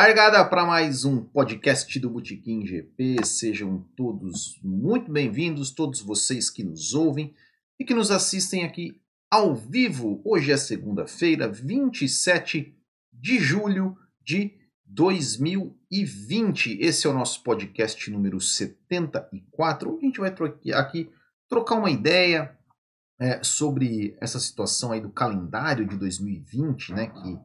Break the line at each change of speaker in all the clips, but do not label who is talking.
Largada para mais um podcast do Botequim GP. Sejam todos muito bem-vindos, todos vocês que nos ouvem e que nos assistem aqui ao vivo. Hoje é segunda-feira, 27 de julho de 2020. Esse é o nosso podcast número 74. A gente vai aqui trocar uma ideia é, sobre essa situação aí do calendário de 2020, né? Que,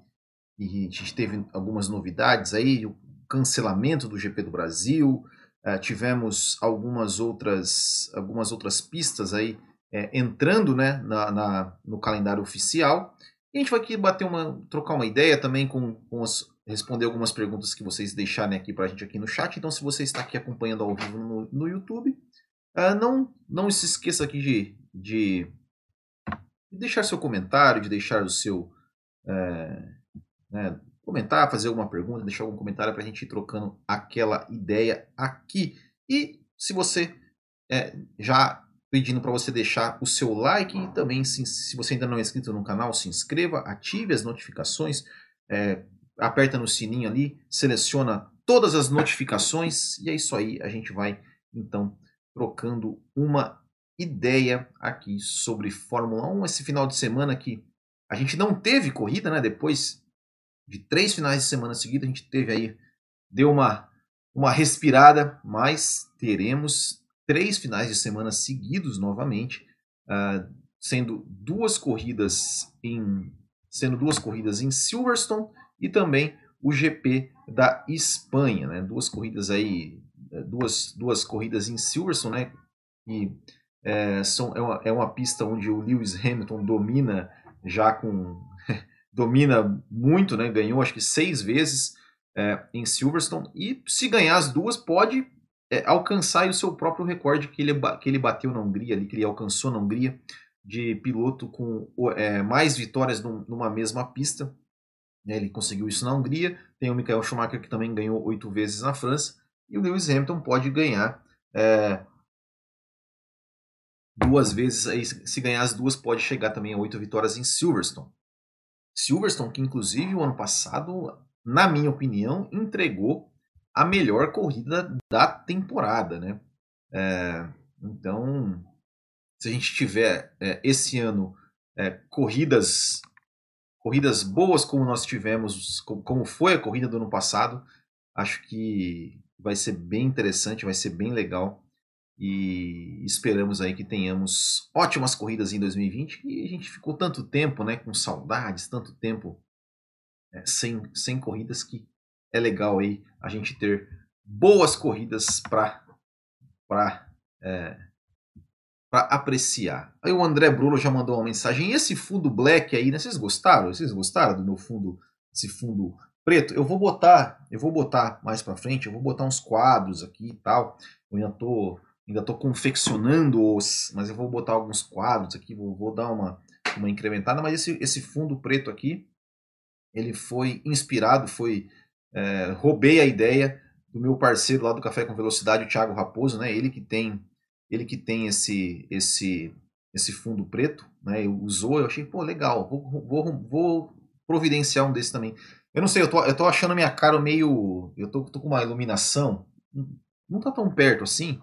que a gente teve algumas novidades aí, o cancelamento do GP do Brasil, é, tivemos algumas outras, algumas outras pistas aí é, entrando né, na, na, no calendário oficial. E a gente vai aqui bater uma, trocar uma ideia também com, com as, responder algumas perguntas que vocês deixarem aqui para a gente aqui no chat. Então, se você está aqui acompanhando ao vivo no, no YouTube, uh, não, não se esqueça aqui de, de de deixar seu comentário, de deixar o seu. É, né, comentar, fazer alguma pergunta, deixar algum comentário para a gente ir trocando aquela ideia aqui. E se você é, já pedindo para você deixar o seu like e também se, se, você ainda não é inscrito no canal, se inscreva, ative as notificações, é, aperta no sininho ali, seleciona todas as notificações e é isso aí. A gente vai então trocando uma ideia aqui sobre Fórmula 1. Esse final de semana que a gente não teve corrida, né? Depois de três finais de semana seguidos, a gente teve aí, deu uma, uma respirada, mas teremos três finais de semana seguidos novamente, uh, sendo duas corridas em sendo duas corridas em Silverstone e também o GP da Espanha, né? Duas corridas aí, duas, duas corridas em Silverstone, né? E é, são, é, uma, é uma pista onde o Lewis Hamilton domina já com. Domina muito, né? Ganhou acho que seis vezes é, em Silverstone. E se ganhar as duas, pode é, alcançar o seu próprio recorde que ele, que ele bateu na Hungria, ali, que ele alcançou na Hungria, de piloto com é, mais vitórias num, numa mesma pista. Né? Ele conseguiu isso na Hungria. Tem o Michael Schumacher que também ganhou oito vezes na França. E o Lewis Hamilton pode ganhar é, duas vezes, aí, se ganhar as duas, pode chegar também a oito vitórias em Silverstone. Silverstone, que inclusive o ano passado, na minha opinião, entregou a melhor corrida da temporada, né? É, então, se a gente tiver é, esse ano é, corridas corridas boas como nós tivemos, como foi a corrida do ano passado, acho que vai ser bem interessante, vai ser bem legal e esperamos aí que tenhamos ótimas corridas em 2020 e a gente ficou tanto tempo né com saudades tanto tempo é, sem, sem corridas que é legal aí a gente ter boas corridas para para é, para apreciar. Aí o André Bruno já mandou uma mensagem e esse fundo black aí né vocês gostaram? Vocês gostaram do meu fundo esse fundo preto? Eu vou botar eu vou botar mais para frente eu vou botar uns quadros aqui e tal. Eu ainda tô Ainda estou confeccionando-os, mas eu vou botar alguns quadros aqui, vou, vou dar uma, uma incrementada. Mas esse, esse fundo preto aqui, ele foi inspirado, foi é, roubei a ideia do meu parceiro lá do Café com Velocidade, o Thiago Raposo, né? Ele que tem, ele que tem esse, esse, esse fundo preto, né? Usou, eu achei, pô, legal, vou, vou, vou providenciar um desse também. Eu não sei, eu tô, eu tô achando a minha cara meio. Eu tô, tô com uma iluminação. Não tá tão perto assim.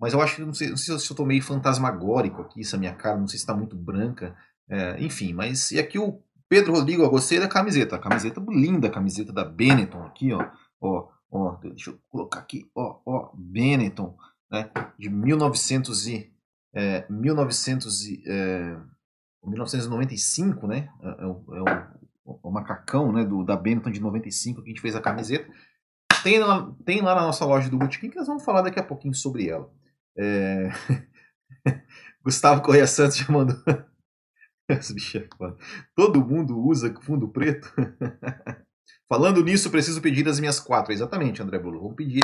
Mas eu acho que não sei, não sei se eu tô meio fantasmagórico aqui, essa minha cara, não sei se está muito branca. É, enfim, mas e aqui o Pedro Rodrigo, eu gostei da camiseta. A camiseta linda, a camiseta da Benetton aqui, ó. Ó, ó, deixa eu colocar aqui, ó, ó, Benetton, né, de 1900 e, é, 1900 e, é, 1995, né, é, é, o, é o, o, macacão, né, do, da Benetton de 95 que a gente fez a camiseta. Tem, tem lá na nossa loja do Botequim que nós vamos falar daqui a pouquinho sobre ela. É... Gustavo Correia Santos já mandou. É. Todo mundo usa fundo preto? Falando nisso, preciso pedir as minhas quatro. Exatamente, André Bolo. Vamos pedir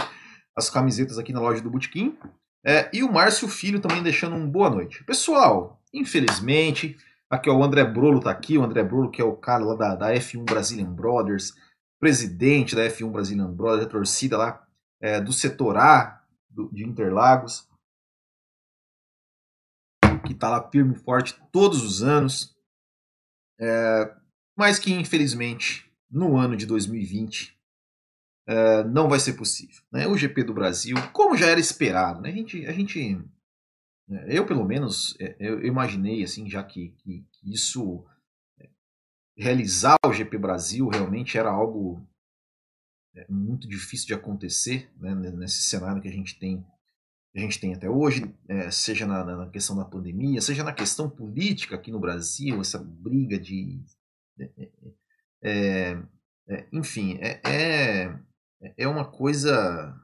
as camisetas aqui na loja do Botequim. É, e o Márcio Filho também deixando um boa noite. Pessoal, infelizmente, aqui ó, o André Brolo tá aqui, o André Brolo que é o cara lá da, da F1 Brazilian Brothers, presidente da F1 Brazilian Brothers, a torcida lá é, do setor A do, de Interlagos que está lá firme e forte todos os anos, é, mas que infelizmente no ano de 2020 uh, não vai ser possível. Né? O GP do Brasil, como já era esperado, né? a gente, a gente é, eu pelo menos é, eu imaginei assim já que, que, que isso realizar o GP Brasil realmente era algo muito difícil de acontecer né, nesse cenário que a gente tem a gente tem até hoje, é, seja na, na, questão da pandemia, seja na questão política aqui no Brasil, essa briga de. É, é, enfim, é, é, é uma coisa.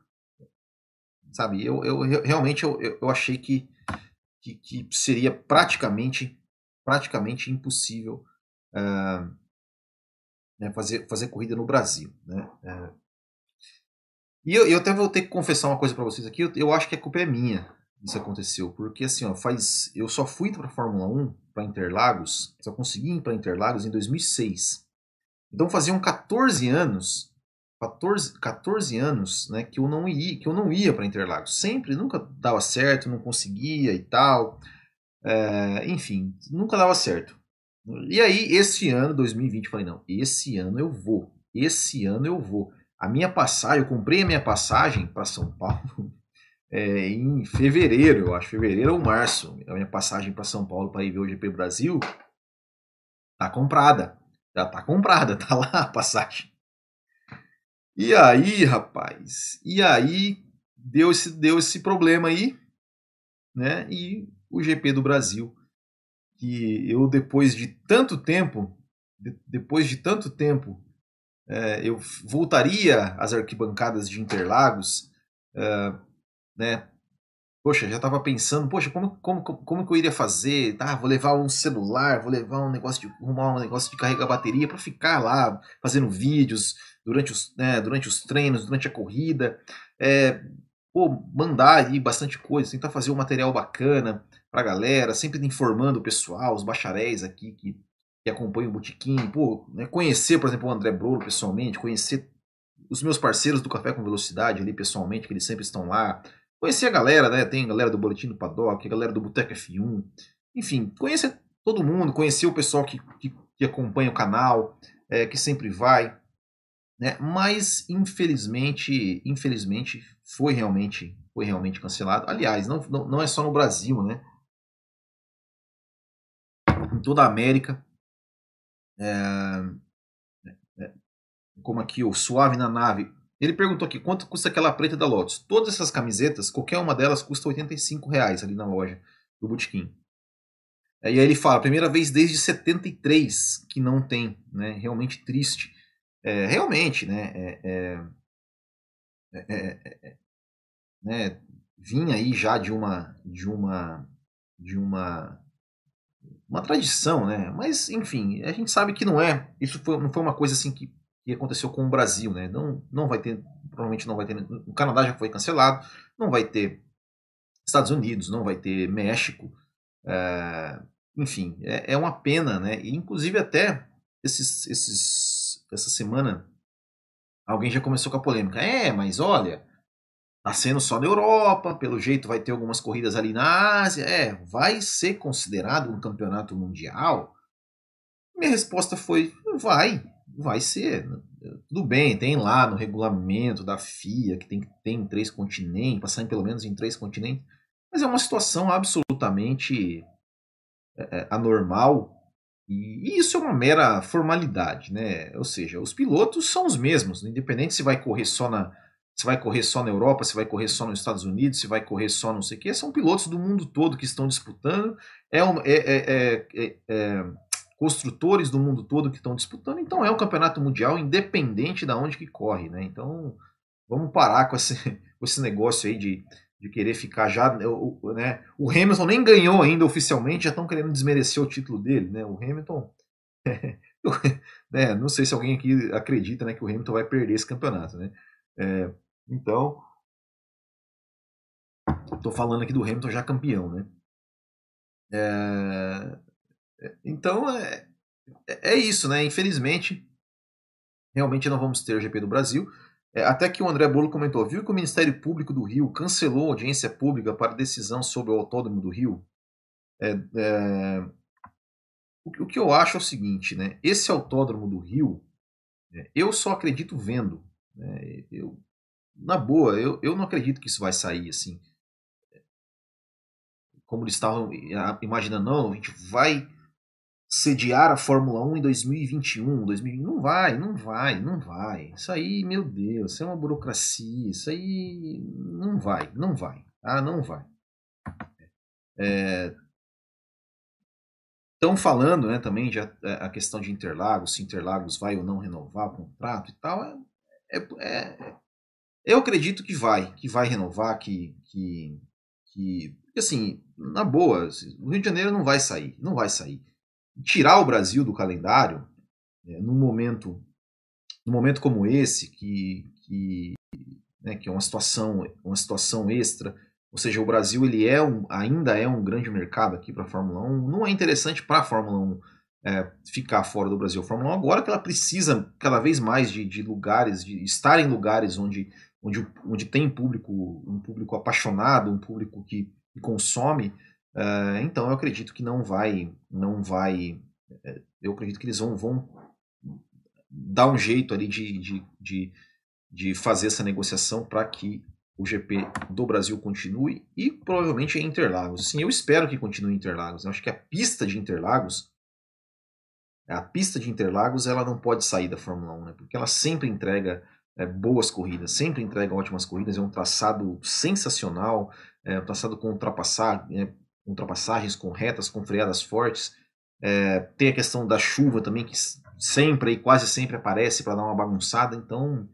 Sabe, eu, eu realmente eu, eu achei que, que, que seria praticamente, praticamente impossível uh, né, fazer, fazer corrida no Brasil. Né? E eu, eu até vou ter que confessar uma coisa para vocês aqui. Eu, eu, acho que a culpa é minha isso aconteceu. Porque assim, ó, faz. Eu só fui para Fórmula 1, para Interlagos, só consegui ir para Interlagos em 2006. Então faziam 14 anos. 14, 14 anos né, que eu não ia, que eu não ia para Interlagos. Sempre, nunca dava certo, não conseguia e tal. É, enfim, nunca dava certo. E aí, esse ano, 2020, eu falei, não, esse ano eu vou. Esse ano eu vou. A minha passagem, eu comprei a minha passagem para São Paulo é, em fevereiro, eu acho, fevereiro ou março. A minha passagem para São Paulo para ir ver o GP Brasil tá comprada. Já tá comprada, tá lá a passagem. E aí, rapaz, e aí deu esse, deu esse problema aí, né? E o GP do Brasil, que eu depois de tanto tempo, de, depois de tanto tempo é, eu voltaria às arquibancadas de Interlagos, é, né? Poxa, já estava pensando, poxa, como, como, como que eu iria fazer? Tá, vou levar um celular, vou levar um negócio de arrumar um negócio de carregar bateria para ficar lá fazendo vídeos durante os, né, durante os treinos, durante a corrida. É, pô, mandar aí bastante coisa, tentar fazer um material bacana para a galera, sempre informando o pessoal, os bacharéis aqui que que acompanha o Botequim, pô, né, conhecer, por exemplo, o André Brolo pessoalmente, conhecer os meus parceiros do Café com Velocidade ali pessoalmente, que eles sempre estão lá, conhecer a galera, né, tem a galera do Boletim do Paddock, a galera do Boteco F1, enfim, conhecer todo mundo, conhecer o pessoal que, que, que acompanha o canal, é, que sempre vai, né, mas infelizmente, infelizmente foi realmente, foi realmente cancelado. Aliás, não, não, não é só no Brasil, né, em toda a América, é, é, como aqui o Suave na Nave. Ele perguntou aqui quanto custa aquela preta da Lotus. Todas essas camisetas, qualquer uma delas custa 85 reais ali na loja do Botequim. É, e aí ele fala, primeira vez desde 73 que não tem, né? Realmente triste. É, realmente, né? É, é, né? Vinha aí já de uma de uma de uma uma tradição, né? Mas, enfim, a gente sabe que não é. Isso foi, não foi uma coisa assim que, que aconteceu com o Brasil, né? Não, não vai ter, provavelmente não vai ter. O Canadá já foi cancelado, não vai ter Estados Unidos, não vai ter México. É, enfim, é, é, uma pena, né? E, inclusive, até esses, esses, essa semana, alguém já começou com a polêmica. É, mas olha Tá sendo só na Europa, pelo jeito vai ter algumas corridas ali na Ásia. É, vai ser considerado um campeonato mundial? Minha resposta foi: vai, vai ser. Tudo bem, tem lá no regulamento da FIA que tem que ter em três continentes, passar em pelo menos em três continentes, mas é uma situação absolutamente é, é anormal e isso é uma mera formalidade, né? Ou seja, os pilotos são os mesmos, independente se vai correr só na, se vai correr só na Europa, se vai correr só nos Estados Unidos, se vai correr só não sei o quê. São pilotos do mundo todo que estão disputando. É, um, é, é, é, é construtores do mundo todo que estão disputando. Então é um campeonato mundial independente de onde que corre. Né? Então vamos parar com esse, com esse negócio aí de, de querer ficar já. O, né? o Hamilton nem ganhou ainda oficialmente, já estão querendo desmerecer o título dele. Né? O Hamilton. né? Não sei se alguém aqui acredita né, que o Hamilton vai perder esse campeonato. Né? É, então, estou falando aqui do Hamilton já campeão, né? É, é, então é, é, é isso, né? Infelizmente, realmente não vamos ter o GP do Brasil. É, até que o André Bolo comentou: viu que o Ministério Público do Rio cancelou a audiência pública para decisão sobre o Autódromo do Rio? É, é, o, o, que eu acho é o seguinte, né? Esse Autódromo do Rio, é, eu só acredito vendo. Né? Eu, na boa, eu, eu não acredito que isso vai sair assim. Como eles estavam imaginando, não, a gente vai sediar a Fórmula 1 em 2021, 2020. Não vai, não vai, não vai. Isso aí, meu Deus, isso é uma burocracia. Isso aí não vai, não vai. Ah, não vai. Estão é, falando né, também de a, a, questão de Interlagos, se Interlagos vai ou não renovar o contrato e tal. É, é, é, eu acredito que vai, que vai renovar, que, que, que assim, na boa, o Rio de Janeiro não vai sair, não vai sair. Tirar o Brasil do calendário é, num momento num momento como esse que que, né, que é uma situação uma situação extra ou seja o Brasil ele é um, ainda é um grande mercado aqui para a Fórmula 1 não é interessante para a Fórmula 1 é, ficar fora do Brasil. A Fórmula 1 agora que ela precisa cada vez mais de, de lugares de estar em lugares onde onde, onde tem público um público apaixonado um público que, consome Uh, então eu acredito que não vai, não vai, é, eu acredito que eles vão, vão dar um jeito ali de, de, de, de fazer essa negociação para que o GP do Brasil continue e provavelmente em Interlagos. Assim, eu espero que continue em Interlagos. Eu acho que a pista de Interlagos, a pista de Interlagos, ela não pode sair da Fórmula 1, né? porque ela sempre entrega é, boas corridas, sempre entrega ótimas corridas. É um traçado sensacional, é um traçado com ultrapassar, é, ultrapassagens com retas, com freadas fortes. É, tem a questão da chuva também, que sempre e quase sempre aparece para dar uma bagunçada, então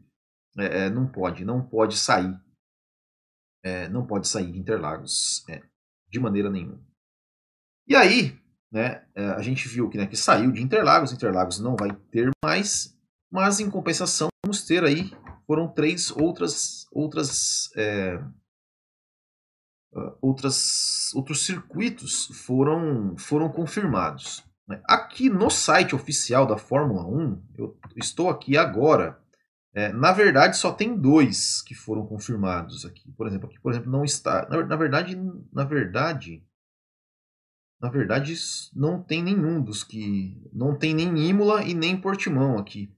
é, é, não pode, não pode sair. É, não pode sair de Interlagos é, de maneira nenhuma. E aí, né, a gente viu que, né, que saiu de Interlagos, Interlagos não vai ter mais, mas em compensação vamos ter aí, foram três outras, outras é, uh, outras, outros circuitos foram, foram confirmados. Né? Aqui no site oficial da Fórmula 1, eu estou aqui agora. É, na verdade, só tem dois que foram confirmados aqui. Por exemplo, aqui, por exemplo, não está. Na, na verdade, na verdade, na verdade, não tem nenhum dos que. Não tem nem Imola e nem Portimão aqui.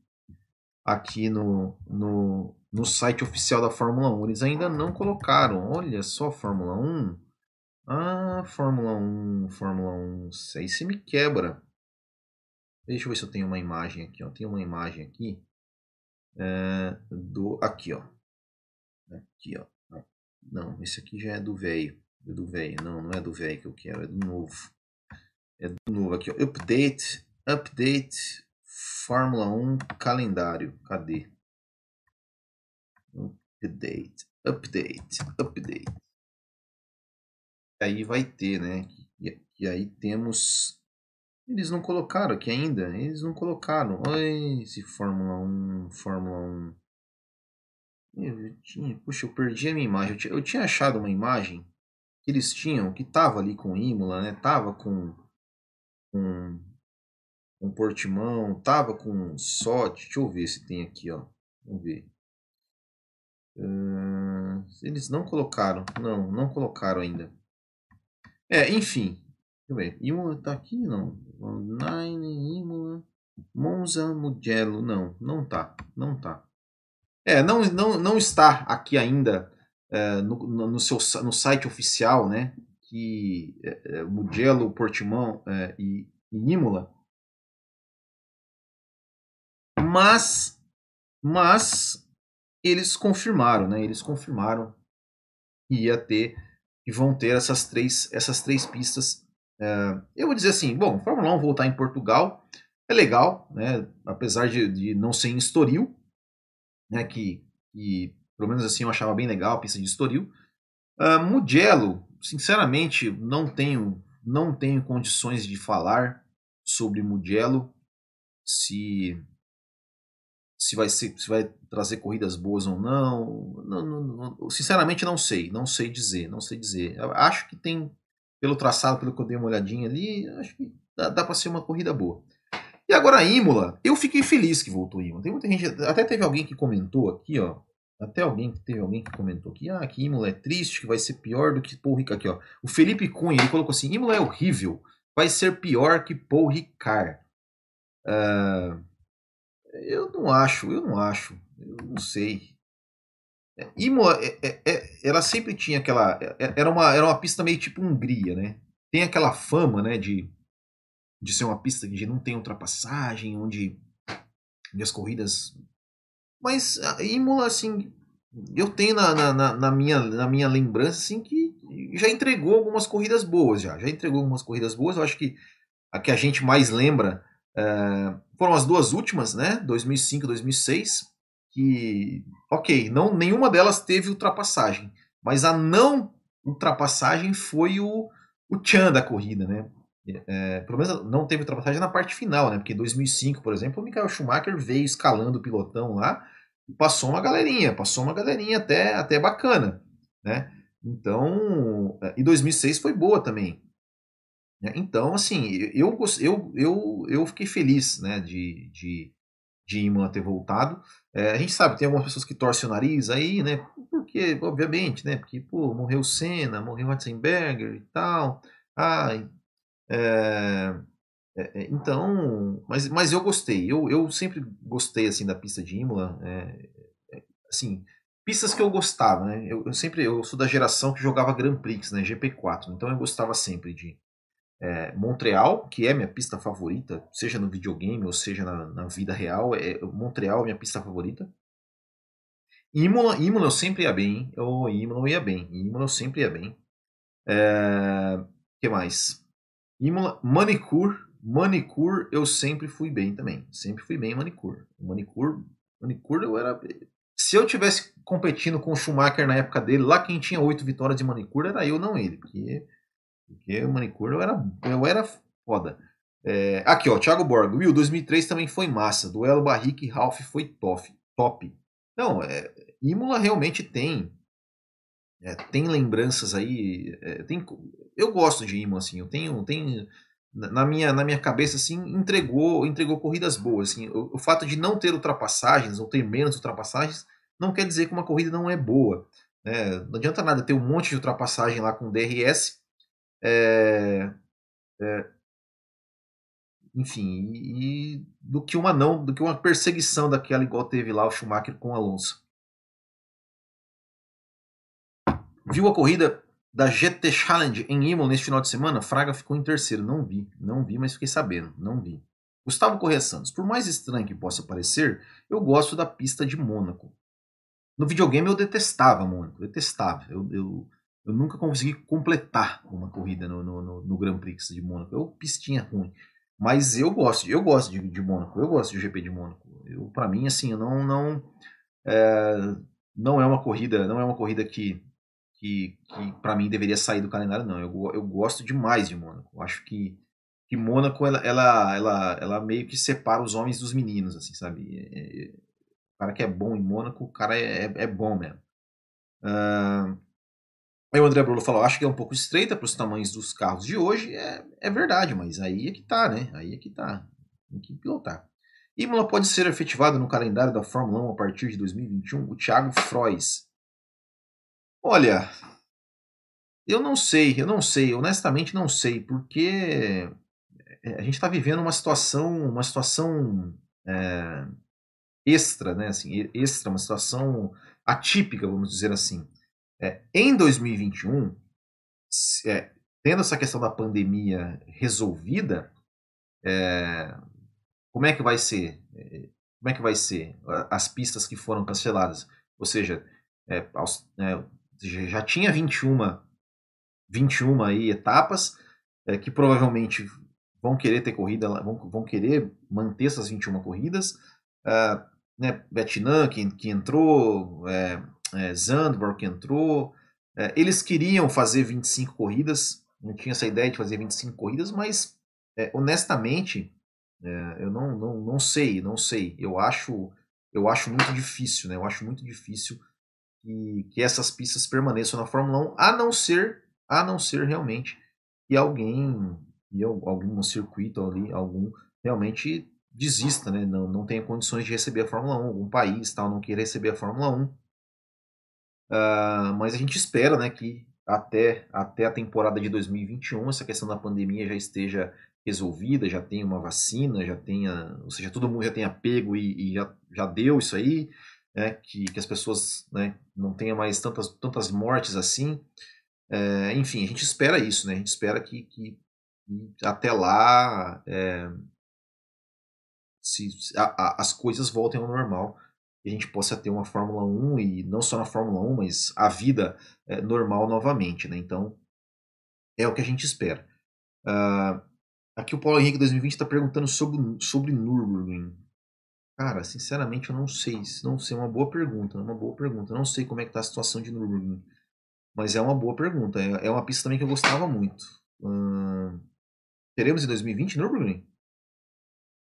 Aqui no, no, no site oficial da Fórmula 1. Eles ainda não colocaram. Olha só, Fórmula 1. Ah, Fórmula 1, Fórmula 1. Aí você me quebra. Deixa eu ver se eu tenho uma imagem aqui. Ó. Tem uma imagem aqui. É, do Aqui, ó. Aqui, ó. Não, esse aqui já é do velho. É do velho. Não, não é do velho que eu quero. É do novo. É do novo aqui, ó. Update. Update. Fórmula 1 calendário. Cadê? Update, update, update. Aí vai ter, né? E, e aí temos. Eles não colocaram aqui ainda. Eles não colocaram. Oi, esse Fórmula 1, Fórmula 1. Eu tinha, puxa, eu perdi a minha imagem. Eu tinha, eu tinha achado uma imagem que eles tinham, que tava ali com Imola, né? Tava com, com, com Portimão, tava com Sote. Deixa eu ver se tem aqui, ó. Vamos ver. Uh, eles não colocaram. Não, não colocaram ainda. É, enfim. Deixa eu ver. Imola tá aqui? Não. Online, Imola. Monza, Mugello. Não, não tá. Não tá. É, não, não, não está aqui ainda é, no, no, seu, no site oficial, né? Que é, Mugello, Portimão e, e Imola. Mas, mas eles confirmaram, né? Eles confirmaram que ia ter e vão ter essas três, essas três pistas. É, eu vou dizer assim, bom, Fórmula 1 voltar em Portugal é legal, né? Apesar de, de não ser em Estoril, né? Que, que pelo menos assim eu achava bem legal a pista de Estoril. Uh, Mugello, sinceramente, não tenho não tenho condições de falar sobre Mugello. Se se vai, ser, se vai trazer corridas boas ou não. Não, não, não. Sinceramente, não sei. Não sei dizer. Não sei dizer. Eu acho que tem, pelo traçado, pelo que eu dei uma olhadinha ali, acho que dá, dá para ser uma corrida boa. E agora a Imola, eu fiquei feliz que voltou a Imola. Tem muita gente, até teve alguém que comentou aqui, ó. Até alguém que teve alguém que comentou aqui, ah, que Imola é triste, que vai ser pior do que Paul Ricard aqui, ó. O Felipe Cunha, ele colocou assim: Imola é horrível, vai ser pior que Paul Ricard. Uh, eu não acho, eu não acho. Eu não sei. É, Imola, é, é, é, ela sempre tinha aquela. É, era uma, era uma pista meio tipo Hungria, né? Tem aquela fama, né, de, de ser uma pista que não tem ultrapassagem, onde, onde as corridas. Mas Imola, assim, eu tenho na, na, na, minha, na minha lembrança, assim, que já entregou algumas corridas boas, já. Já entregou algumas corridas boas. Eu acho que a que a gente mais lembra é, foram as duas últimas, né? 2005 e 2006 que, ok, não, nenhuma delas teve ultrapassagem, mas a não ultrapassagem foi o, o Chan da corrida, né? É, pelo menos não teve ultrapassagem na parte final, né? Porque em 2005, por exemplo, o Michael Schumacher veio escalando o pilotão lá e passou uma galerinha, passou uma galerinha até, até bacana, né? Então, é, e 2006 foi boa também. Né? Então, assim, eu, eu, eu, eu fiquei feliz, né, de, de, de Imola ter voltado. É, a gente sabe, tem algumas pessoas que torcem o nariz aí, né? Porque, obviamente, né? Porque, pô, morreu Senna, morreu Ratzenberger e tal. Ai, é, é, é, então, mas, mas eu gostei. Eu, eu sempre gostei, assim, da pista de Imola. É, é, assim, pistas que eu gostava, né? Eu, eu, sempre, eu sou da geração que jogava Grand Prix, né? GP4. Então eu gostava sempre de é, Montreal, que é minha pista favorita, seja no videogame ou seja na, na vida real, é, Montreal é minha pista favorita. Imola, Imola eu sempre ia bem, oh, Imola eu ia bem, Imola eu sempre ia bem. É, que mais? Imola, Manicure, Manicure eu sempre fui bem também, sempre fui bem em Manicure. Manicure, Manicure eu era... Se eu tivesse competindo com o Schumacher na época dele, lá quem tinha oito vitórias de Manicure era eu, não ele, porque porque o manicure eu era, eu era foda. É, aqui, ó, Thiago Borg. Will, 2003 também foi massa. Duelo Barrique e Ralph foi top. top. Não, é, Imola realmente tem. É, tem lembranças aí. É, tem, eu gosto de Imola, assim. Eu tenho. tenho na minha, na minha cabeça, assim, entregou, entregou corridas boas. Assim, o, o fato de não ter ultrapassagens, ou ter menos ultrapassagens, não quer dizer que uma corrida não é boa. Né? Não adianta nada ter um monte de ultrapassagem lá com DRS é, é, enfim, e, do que uma não, do que uma perseguição daquela igual teve lá o Schumacher com o Alonso. Viu a corrida da GT Challenge em Imola neste final de semana? Fraga ficou em terceiro. Não vi, não vi, mas fiquei sabendo, não vi. Gustavo Correia Santos, por mais estranho que possa parecer, eu gosto da pista de Mônaco. No videogame eu detestava Mônaco, detestava. Eu, eu, eu nunca consegui completar uma corrida no, no, no, no Grand Prix de Mônaco. Eu pistinha ruim. Mas eu gosto, eu gosto de, de Mônaco, eu gosto de GP de Mônaco. Eu, para mim, assim, eu não, não, é, não é uma corrida, não é uma corrida que, que, que para mim deveria sair do calendário, não. Eu, eu gosto demais de Mônaco. Eu acho que, que Mônaco ela, ela, ela, ela meio que separa os homens dos meninos, assim, sabe? É, é, o cara que é bom em Mônaco, o cara é, é, é bom mesmo. Uh, Aí o André Brolo falou, acho que é um pouco estreita para os tamanhos dos carros de hoje. É, é verdade, mas aí é que tá, né? Aí é que tá. Tem que pilotar. Imola pode ser efetivado no calendário da Fórmula 1 a partir de 2021? O Thiago Frois. Olha, eu não sei, eu não sei, honestamente não sei, porque é, a gente está vivendo uma situação, uma situação é, extra, né? Assim, extra, uma situação atípica, vamos dizer assim. É, em 2021, é, tendo essa questão da pandemia resolvida, é, como é que vai ser? É, como é que vai ser as pistas que foram canceladas? Ou seja, é, é, já tinha 21, 21 aí etapas que provavelmente vão querer ter corrida, vão, vão querer manter essas 21 corridas. Uh, né, Vietnã, que, que entrou, é, que entrou. É, eles queriam fazer 25 corridas, não tinha essa ideia de fazer 25 corridas, mas é, honestamente, é, eu não, não, não sei, não sei. Eu acho, eu acho muito difícil, né? Eu acho muito difícil que, que essas pistas permaneçam na Fórmula 1, a não ser, a não ser realmente que alguém, e algum circuito ali, algum realmente desista, né? Não, não tenha condições de receber a Fórmula 1, algum país tal, não queira receber a Fórmula 1. Uh, mas a gente espera né, que até, até a temporada de 2021 essa questão da pandemia já esteja resolvida, já tenha uma vacina, já tenha, ou seja, todo mundo já tenha pego e, e já, já deu isso aí. né, que, que as pessoas né, não tenham mais tantas, tantas mortes assim. É, enfim, a gente espera isso, né? A gente espera que, que, que até lá é, se, a, a, as coisas voltem ao normal e a gente possa ter uma Fórmula 1 e não só na Fórmula 1, mas a vida é, normal novamente, né? Então, é o que a gente espera. Uh, aqui o Paulo Henrique 2020 está perguntando sobre, sobre Nürburgring. Cara, sinceramente eu não sei. Não sei, é uma boa pergunta. É uma boa pergunta. Eu não sei como é que tá a situação de Nürburgring. Mas é uma boa pergunta. É, é uma pista também que eu gostava muito. Uh, teremos em 2020 Nürburgring?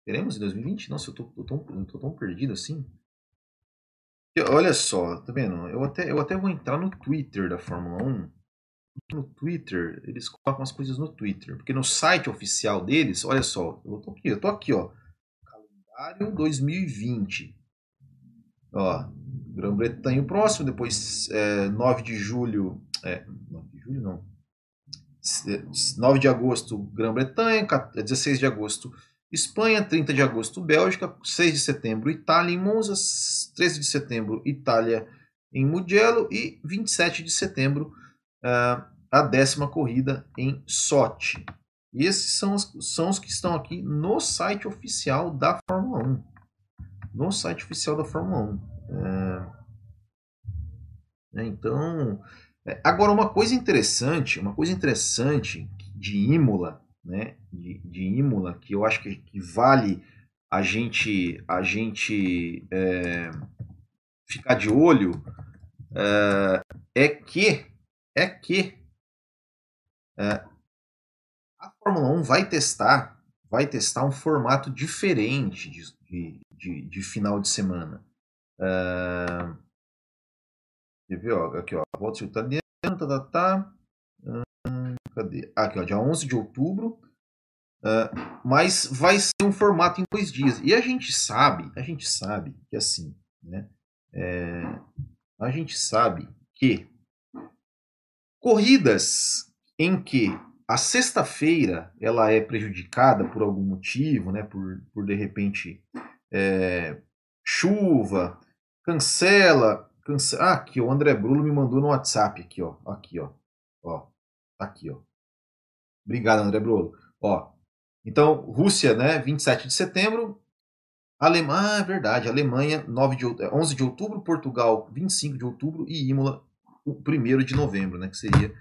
Teremos em 2020? Nossa, eu tô, tô, tão, eu tô tão perdido assim. Olha só, tá vendo? Eu até, eu até vou entrar no Twitter da Fórmula 1. No Twitter, eles colocam as coisas no Twitter. Porque no site oficial deles, olha só, eu tô aqui, eu tô aqui, ó. Calendário 2020. Ó, Grã-Bretanha o próximo, depois é, 9 de julho. É, 9 de julho não. 9 de agosto, Grã-Bretanha, 16 de agosto, Espanha, 30 de agosto, Bélgica, 6 de setembro, Itália em Monza, 13 de setembro, Itália em Mugello e 27 de setembro, uh, a décima corrida em Sochi. E esses são os, são os que estão aqui no site oficial da Fórmula 1. No site oficial da Fórmula 1. Uh, né, então, é, agora uma coisa interessante, uma coisa interessante de Imola né, de, de Imola, que eu acho que, que vale a gente, a gente é, ficar de olho, é, é que, é que é, a Fórmula 1 vai testar, vai testar um formato diferente de, de, de, de final de semana. Ó, aqui, ó, volta italiana, tá, tá, tá. Cadê? Aqui, ó, dia 11 de outubro. Uh, mas vai ser um formato em dois dias. E a gente sabe, a gente sabe que assim, né? É, a gente sabe que corridas em que a sexta-feira ela é prejudicada por algum motivo, né? Por, por de repente é, chuva, cancela, cancela. Ah, aqui o André Bruno me mandou no WhatsApp aqui, ó, aqui, ó, ó. Tá aqui, ó. Obrigado, André Brolo. Ó, então, Rússia, né, 27 de setembro. Alemanha, ah, é verdade, Alemanha, 9 de, 11 é, de outubro, Portugal, 25 de outubro e Imola, o 1 de novembro, né, que seria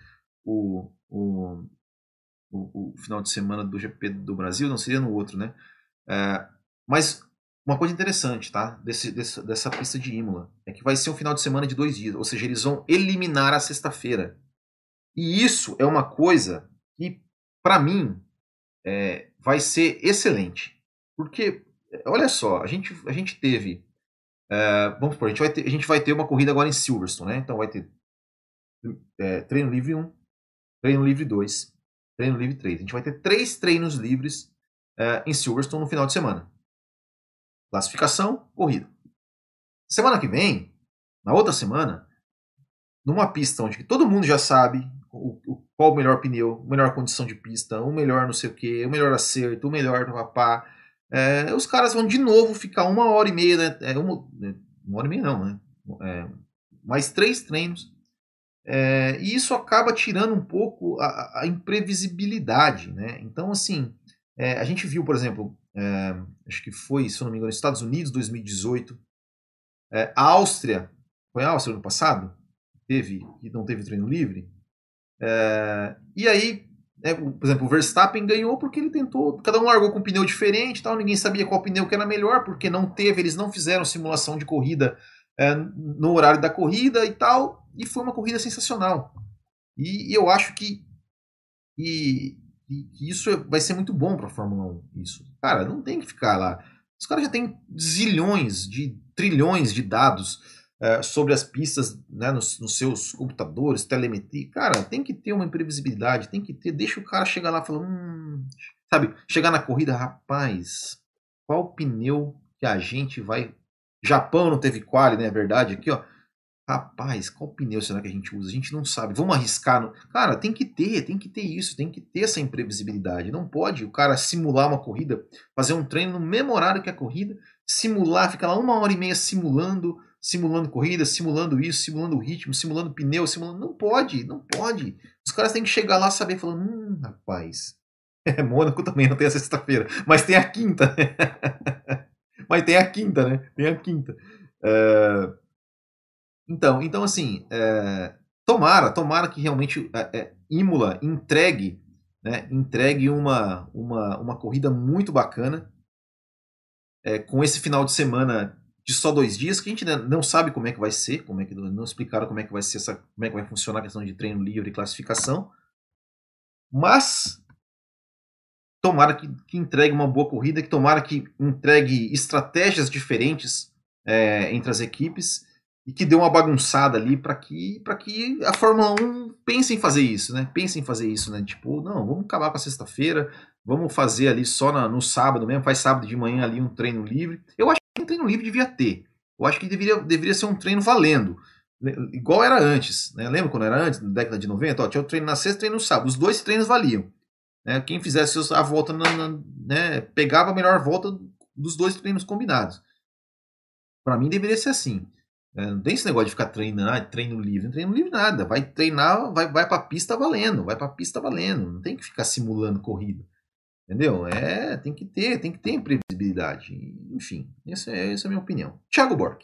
o, o, o, o, final de semana do GP do Brasil, não seria no outro, né? É, mas uma coisa interessante, tá? Desse, desse, dessa pista de Imola é que vai ser um final de semana de dois dias, ou seja, eles vão eliminar a sexta-feira. E isso é uma coisa que, para mim, é, vai ser excelente. Porque, olha só, a gente, a gente teve. É, vamos supor, a gente, vai ter, a gente vai ter uma corrida agora em Silverstone, né? Então vai ter é, treino livre 1, treino livre 2, treino livre 3. A gente vai ter três treinos livres é, em Silverstone no final de semana. Classificação, corrida. Semana que vem, na outra semana, numa pista onde todo mundo já sabe o, o, qual o melhor pneu, melhor condição de pista, o melhor não sei o que, o melhor acerto, o melhor papá. É, os caras vão de novo ficar uma hora e meia, né? É, uma, né, uma hora e meia não, né? É, mais três treinos. É, e isso acaba tirando um pouco a, a imprevisibilidade, né? Então, assim, é, a gente viu, por exemplo, é, acho que foi, se eu não me engano, Estados Unidos 2018, a Áustria, foi a Áustria no passado? Teve, que não teve treino livre? É, e aí, né, por exemplo, o Verstappen ganhou porque ele tentou. Cada um largou com um pneu diferente, tal, ninguém sabia qual pneu que era melhor, porque não teve, eles não fizeram simulação de corrida é, no horário da corrida e tal. E foi uma corrida sensacional. E, e eu acho que, e, que isso vai ser muito bom para a Fórmula 1. Isso. Cara, não tem que ficar lá. Os caras já têm zilhões de trilhões de dados é, sobre as pistas né, nos, nos, seus computadores, telemetria. Cara, tem que ter uma imprevisibilidade, tem que ter. Deixa o cara chegar lá e falar, hum, sabe, chegar na corrida, rapaz, qual pneu que a gente vai. Japão não teve quali, né? É verdade, aqui, ó. Rapaz, qual pneu será que a gente usa? A gente não sabe. Vamos arriscar. No... Cara, tem que ter, tem que ter isso, tem que ter essa imprevisibilidade. Não pode o cara simular uma corrida, fazer um treino no mesmo horário que a corrida, simular, ficar lá uma hora e meia simulando, simulando corrida, simulando isso, simulando o ritmo, simulando pneu, simulando. Não pode, não pode. Os caras têm que chegar lá saber falando, hum, rapaz. É, Mônaco também não tem a sexta-feira, mas tem a quinta. mas tem a quinta, né? Tem a quinta. É... Então, então assim, é... tomara, tomara que realmente é, Imola entregue, né? Entregue uma, uma, uma corrida muito bacana. Com esse final de semana de só dois dias, que a gente não sabe como é que vai ser, como é que não explicaram como é que vai ser essa, como é que vai funcionar a questão de treino livre e classificação. Mas tomara que, que entregue uma boa corrida, que tomara que entregue estratégias diferentes é, entre as equipes e que dê uma bagunçada ali para que para que a Fórmula 1 pense em fazer isso, né? Pense em fazer isso, né? Tipo, não, vamos acabar com a sexta-feira, vamos fazer ali só na, no sábado mesmo, faz sábado de manhã ali um treino livre. Eu acho um treino livre devia ter. Eu acho que deveria, deveria ser um treino valendo. Igual era antes. Né? Lembra quando era antes, na década de 90? Ó, tinha o treino na sexta e treino no sábado. Os dois treinos valiam. Né? Quem fizesse a volta, na, na, né? pegava a melhor volta dos dois treinos combinados. Para mim deveria ser assim. É, não tem esse negócio de ficar treinando, treino livre. Não treino livre nada. Vai treinar, vai, vai pra pista valendo. Vai pra pista valendo. Não tem que ficar simulando corrida. Entendeu? É, tem que ter, tem que ter previsibilidade. Enfim, essa é, essa é a minha opinião. Thiago Borg.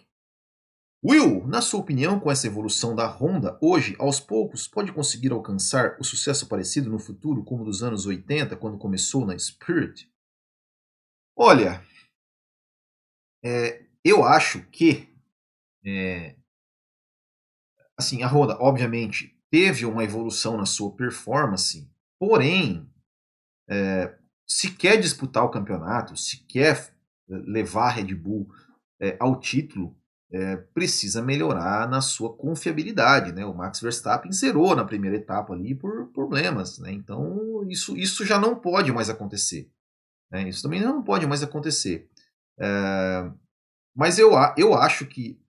Will, na sua opinião, com essa evolução da Honda, hoje, aos poucos, pode conseguir alcançar o sucesso parecido no futuro como dos anos 80, quando começou na Spirit? Olha, é, eu acho que é, assim, a Honda, obviamente, teve uma evolução na sua performance, porém, é, se quer disputar o campeonato, se quer eh, levar a Red Bull é, ao título, é, precisa melhorar na sua confiabilidade. Né? O Max Verstappen zerou na primeira etapa ali por problemas. Né? Então, isso, isso já não pode mais acontecer. Né? Isso também não pode mais acontecer. É, mas eu, eu acho que,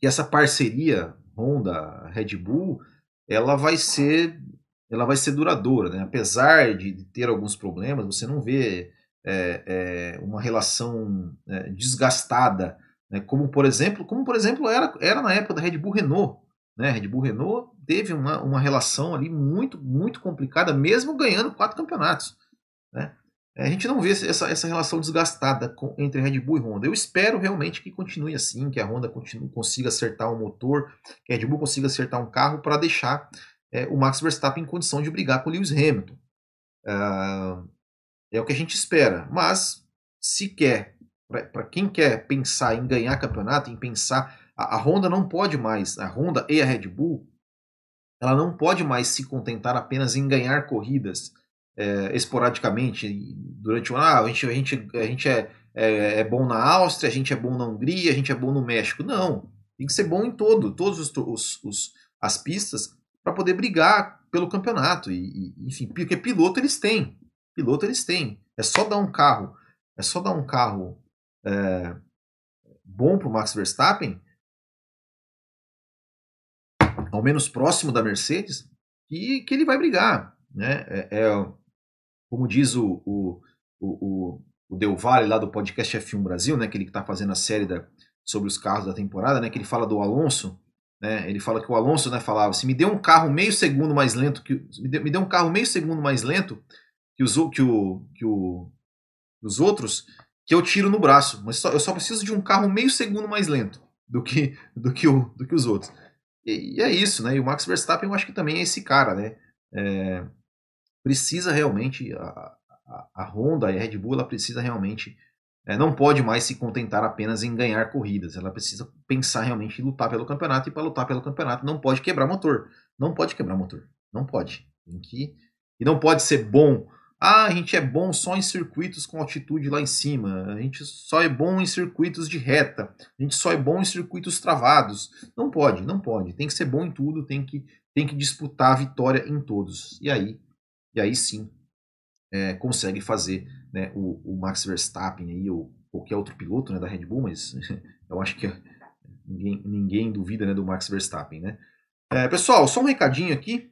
que essa parceria Honda-Red Bull ela vai ser ela vai ser duradoura, né? apesar de, ter alguns problemas, você não vê é, é, uma relação é, desgastada, né? como por exemplo, como por exemplo era, era na época da Red Bull Renault, né? Red Bull Renault teve uma, uma relação ali muito muito complicada, mesmo ganhando quatro campeonatos, né? A gente não vê essa, essa relação desgastada com, entre Red Bull e Honda. Eu espero realmente que continue assim, que a Honda continue, consiga acertar um motor, que a Red Bull consiga acertar um carro para deixar é, o Max Verstappen em condição de brigar com o Lewis Hamilton. Uh, é o que a gente espera. Mas, se quer, para quem quer pensar em ganhar campeonato, em pensar. A, a, Honda não pode mais, a Honda e a Red Bull, ela não pode mais se contentar apenas em ganhar corridas é, esporadicamente durante o. Ah, a gente, a gente, a gente é, é, é, bom na Áustria, a gente é bom na Hungria, a gente é bom no México. Não. Tem que ser bom em todo, todos os, os, os as pistas para poder brigar pelo campeonato. E, e, enfim, porque piloto eles têm. Piloto eles têm. É só dar um carro, é só dar um carro é, bom para o Max Verstappen, ao menos próximo da Mercedes, que, que ele vai brigar. Né? É, é como diz o, o, o, o Del Valle lá do podcast F1 Brasil, né, que ele está fazendo a série da, sobre os carros da temporada, né, que ele fala do Alonso, né? Ele fala que o Alonso né, falava: se me deu um carro meio segundo mais lento que me deu, me deu um carro meio segundo mais lento que os, que o, que o, os outros, que eu tiro no braço. Mas só, eu só preciso de um carro meio segundo mais lento do que, do que, o, do que os outros. E, e é isso, né? E o Max Verstappen eu acho que também é esse cara, né? É, precisa realmente a, a, a Honda e a Red Bull ela precisa realmente é, não pode mais se contentar apenas em ganhar corridas. Ela precisa pensar realmente em lutar pelo campeonato e para lutar pelo campeonato não pode quebrar motor. Não pode quebrar motor. Não pode. Tem que... E não pode ser bom. Ah, a gente é bom só em circuitos com altitude lá em cima. A gente só é bom em circuitos de reta. A gente só é bom em circuitos travados. Não pode, não pode. Tem que ser bom em tudo. Tem que, tem que disputar a vitória em todos. E aí, e aí sim, é, consegue fazer né, o, o, Max Verstappen aí, ou qualquer outro piloto né, da Red Bull, mas eu acho que ninguém, ninguém duvida né, do Max Verstappen. Né? É, pessoal, só um recadinho aqui.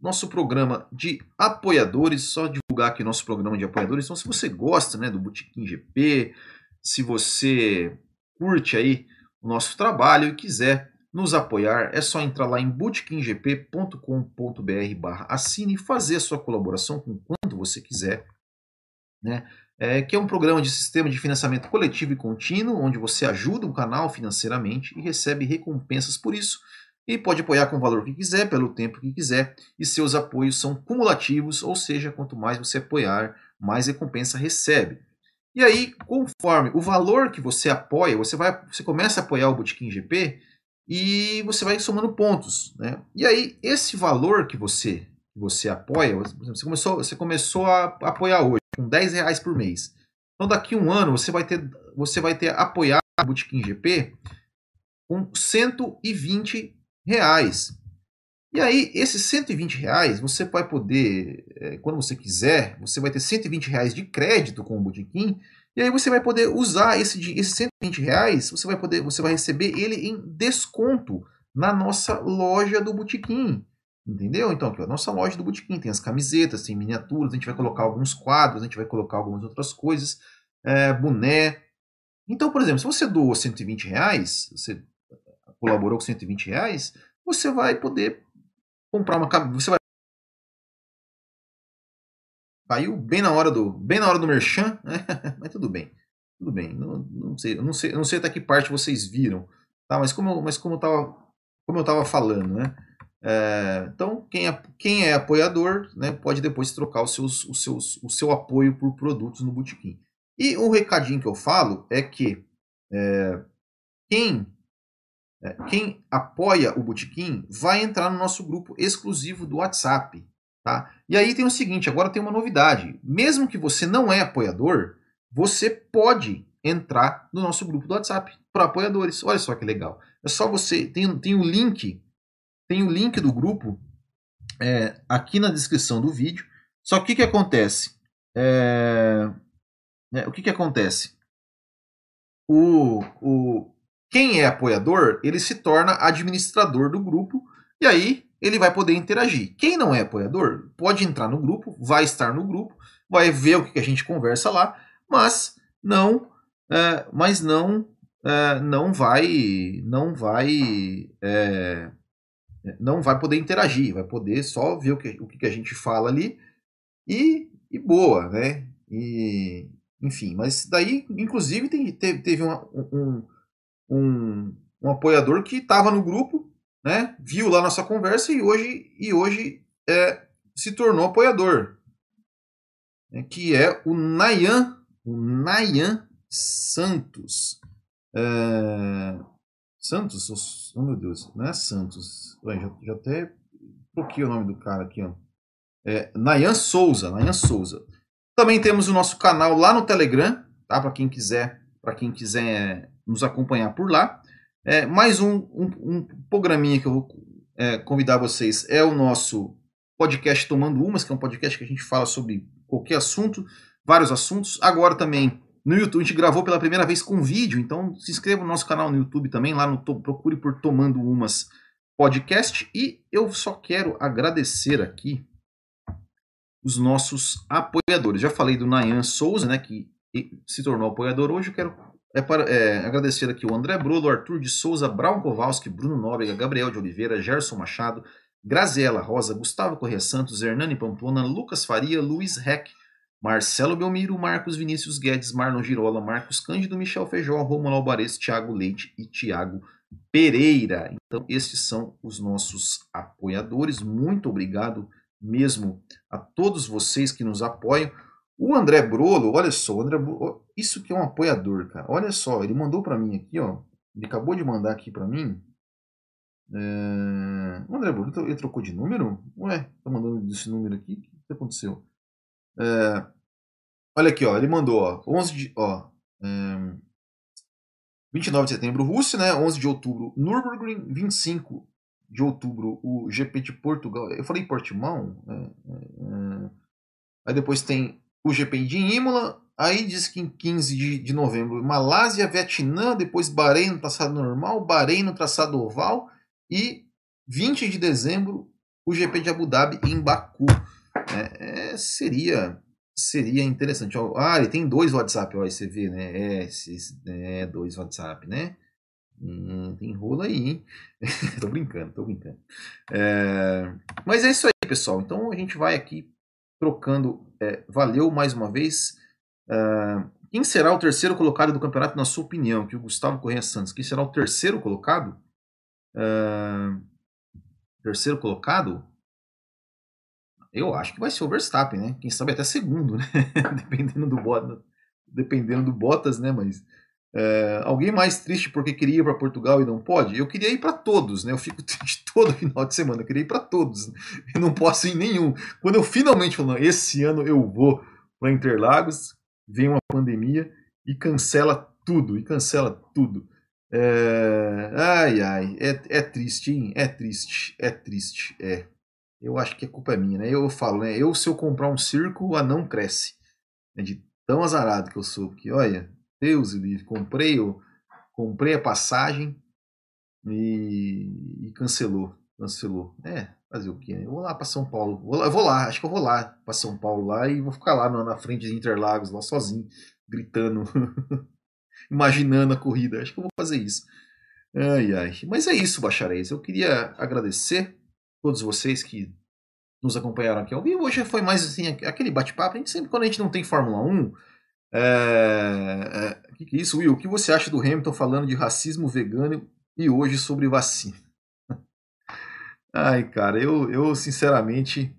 Nosso programa de apoiadores, só divulgar aqui nosso programa de apoiadores. Então, se você gosta né, do Botequim GP, se você curte aí o nosso trabalho e quiser nos apoiar, é só entrar lá em bootkinggp.com.br barra assine e fazer a sua colaboração com quanto você quiser, né? É, que é um programa de sistema de financiamento coletivo e contínuo, onde você ajuda o canal financeiramente e recebe recompensas por isso. E pode apoiar com o valor que quiser, pelo tempo que quiser, e seus apoios são cumulativos, ou seja, quanto mais você apoiar, mais recompensa recebe. E aí, conforme o valor que você apoia, você vai, você começa a apoiar o Botequim GP e você vai somando pontos, né? E aí esse valor que você você apoia, você começou, você começou a apoiar hoje com 10 reais por mês. Então daqui a um ano você vai ter você vai ter apoiado o Botequim GP com 120 reais. E aí, esses 120 reais, você vai poder, é, quando você quiser, você vai ter 120 reais de crédito com o Botequim, e aí você vai poder usar esse, esse 120 reais, você vai poder, você vai receber ele em desconto na nossa loja do Botequim. Entendeu? Então, aqui, a nossa loja do Botequim tem as camisetas, tem miniaturas, a gente vai colocar alguns quadros, a gente vai colocar algumas outras coisas, é, boné. Então, por exemplo, se você doou 120 reais, você colaborou com 120 reais, você vai poder comprar uma você vai caiu bem na hora do bem na hora do merchan, né? mas tudo bem, tudo bem. Não, não sei, não sei, não sei até que parte vocês viram, tá? Mas como, mas como eu tava, como eu tava falando, né? É, então quem é, quem é apoiador, né, pode depois trocar os seus, os seus, o seu apoio por produtos no Botequim. E um recadinho que eu falo é que é, quem é, quem apoia o Botequim vai entrar no nosso grupo exclusivo do WhatsApp. Tá? E aí tem o seguinte, agora tem uma novidade. Mesmo que você não é apoiador, você pode entrar no nosso grupo do WhatsApp para apoiadores. Olha só que legal. É só você tem, tem o link, tem o link do grupo é, aqui na descrição do vídeo. Só que o que, acontece? É, é, o que, que acontece? O, o, quem é apoiador, ele se torna administrador do grupo e aí ele vai poder interagir. Quem não é apoiador, pode entrar no grupo, vai estar no grupo, vai ver o que a gente conversa lá, mas não, é, mas não, é, não vai, não vai, é, não vai poder interagir, vai poder só ver o que, o que a gente fala ali e, e boa, né? E, enfim, mas daí, inclusive, tem, teve, uma, um, um, um apoiador que estava no grupo, né, viu lá nossa conversa e hoje, e hoje é, se tornou apoiador, né, que é o Nayan, o Nayan Santos. É, Santos? Oh meu Deus, não é Santos. Ué, já, já até troquei o nome do cara aqui. Ó. É, Nayan Souza, Nayan Souza. Também temos o nosso canal lá no Telegram, tá? Para quem quiser, para quem quiser nos acompanhar por lá. É, mais um, um, um programinha que eu vou é, convidar vocês é o nosso podcast Tomando Umas, que é um podcast que a gente fala sobre qualquer assunto, vários assuntos. Agora também no YouTube, a gente gravou pela primeira vez com vídeo, então se inscreva no nosso canal no YouTube também, lá no procure por Tomando Umas Podcast. E eu só quero agradecer aqui os nossos apoiadores. Já falei do Nayan Souza, né, que se tornou apoiador hoje. Eu quero é para é, agradecer aqui o André Brulo, Arthur de Souza, Brown Kowalski, Bruno Nóbrega, Gabriel de Oliveira, Gerson Machado, Graziela Rosa, Gustavo Correia Santos, Hernani Pamplona, Lucas Faria, Luiz Reck, Marcelo Belmiro, Marcos Vinícius Guedes, Marlon Girola, Marcos Cândido, Michel Feijó, Romulo Albares, Thiago Leite e Thiago Pereira. Então, estes são os nossos apoiadores. Muito obrigado mesmo a todos vocês que nos apoiam. O André Brolo, olha só, o André Brolo, isso que é um apoiador, cara. Olha só, ele mandou para mim aqui, ó. Ele acabou de mandar aqui para mim. É... O André Brolo, ele trocou de número? Ué, tá mandando desse número aqui? O que aconteceu? É... Olha aqui, ó, ele mandou, ó, 11 de, ó, é... 29 de setembro, Rússia, né? 11 de outubro, Nürburgring, 25 de outubro, o GP de Portugal. Eu falei Portimão? É, é, é. Aí depois tem o GP de Imola, aí diz que em 15 de, de novembro, Malásia, Vietnã, depois Bahrein no traçado normal, Bahrein no traçado oval e 20 de dezembro o GP de Abu Dhabi em Baku. É, é, seria seria interessante. Ah, ele tem dois WhatsApp, ó, aí você vê, né? É, é dois WhatsApp, né? Hum, tem rolo aí, hein? tô brincando, tô brincando. É, mas é isso aí, pessoal. Então a gente vai aqui trocando. É, valeu mais uma vez. Quem será o terceiro colocado do campeonato, na sua opinião? Que o Gustavo Correia Santos. Quem será o terceiro colocado? Uh, terceiro colocado? Eu acho que vai ser o Verstappen, né? Quem sabe até segundo, né? dependendo do Bottas, dependendo do Bottas, né? Mas é, alguém mais triste porque queria ir para Portugal e não pode? Eu queria ir para todos, né? Eu fico triste todo final de semana. Eu queria ir para todos. Eu não posso ir em nenhum. Quando eu finalmente falo, esse ano eu vou para Interlagos, vem uma pandemia e cancela tudo. E cancela tudo. É... Ai, ai, é, é triste, hein? É triste, é triste, é. Eu acho que a culpa é minha, né? Eu falo, né? Eu, se eu comprar um circo, o anão cresce. É de tão azarado que eu sou. Que, olha, Deus livre, comprei, comprei a passagem e, e, cancelou. Cancelou. É, fazer o quê? Né? Eu vou lá para São Paulo. Vou lá, vou lá, acho que eu vou lá para São Paulo lá e vou ficar lá na, frente de Interlagos, lá sozinho, gritando, imaginando a corrida. Acho que eu vou fazer isso. Ai, ai. Mas é isso, bacharéis. Eu queria agradecer todos vocês que nos acompanharam aqui ao vivo. Hoje foi mais assim, aquele bate-papo. A gente sempre, quando a gente não tem Fórmula 1, é, é, que, que é isso, Will? O que você acha do Hamilton falando de racismo vegano e hoje sobre vacina? Ai, cara, eu, eu sinceramente,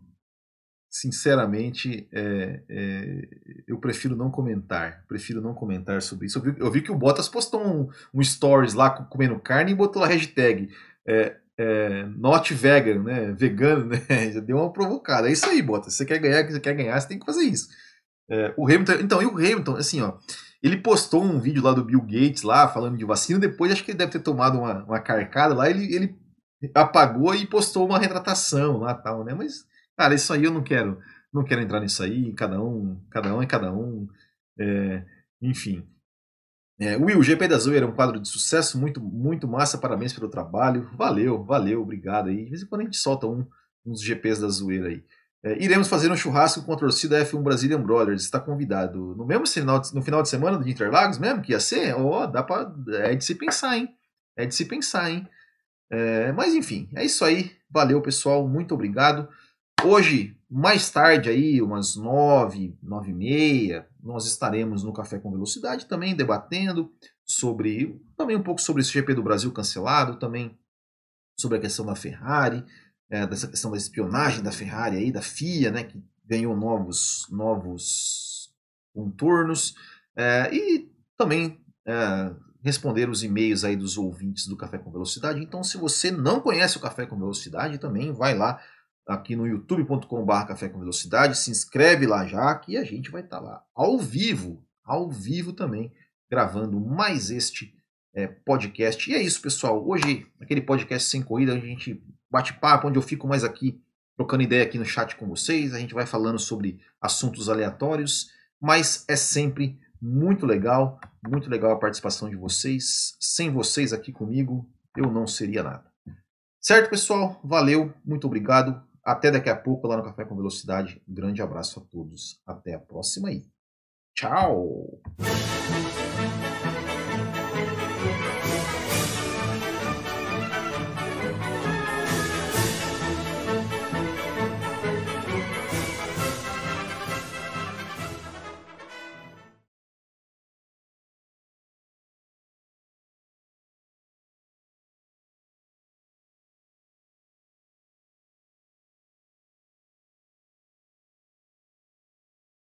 sinceramente, é, é, eu prefiro não comentar. Prefiro não comentar sobre isso. Eu vi, eu vi que o Bottas postou um, um, stories lá comendo carne e botou a hashtag é, é, not vegan, né? Vegano, né? Já deu uma provocada. É isso aí, Bottas. Você quer ganhar, você quer ganhar, você tem que fazer isso. É, o Hamilton, então, e o Hamilton, assim, ó, ele postou um vídeo lá do Bill Gates lá, falando de vacina, depois acho que ele deve ter tomado uma, uma carcada lá, ele, ele apagou e postou uma retratação lá tal, né? Mas, cara, isso aí eu não quero, não quero entrar nisso aí, cada um, cada um é cada um, é, enfim. É, Will, GP da Zoeira é um quadro de sucesso, muito, muito massa, parabéns pelo trabalho, valeu, valeu, obrigado aí, de vez em quando a gente solta um, uns GPs da Zoeira aí. É, iremos fazer um churrasco com a torcida F1 Brazilian Brothers. Está convidado. No mesmo final de, no final de semana do Interlagos mesmo, que ia ser? Ó, oh, dá é de se pensar, hein? É de se pensar, hein? É, mas enfim, é isso aí. Valeu, pessoal. Muito obrigado. Hoje, mais tarde aí, umas nove, nove e meia, nós estaremos no Café com Velocidade também debatendo sobre, também um pouco sobre esse GP do Brasil cancelado, também sobre a questão da Ferrari, é, dessa questão da espionagem da Ferrari aí, da FIA, né, que ganhou novos, novos contornos, é, e também é, responder os e-mails aí dos ouvintes do Café com Velocidade. Então, se você não conhece o Café com Velocidade, também vai lá aqui no youtube.com.br Café com Velocidade, se inscreve lá já, que a gente vai estar tá lá ao vivo, ao vivo também, gravando mais este é, podcast. E é isso, pessoal. Hoje, aquele podcast sem corrida, a gente bate-papo, onde eu fico mais aqui trocando ideia aqui no chat com vocês. A gente vai falando sobre assuntos aleatórios, mas é sempre muito legal, muito legal a participação de vocês. Sem vocês aqui comigo, eu não seria nada. Certo, pessoal? Valeu, muito obrigado. Até daqui a pouco lá no Café com Velocidade. Um grande abraço a todos. Até a próxima aí. Tchau!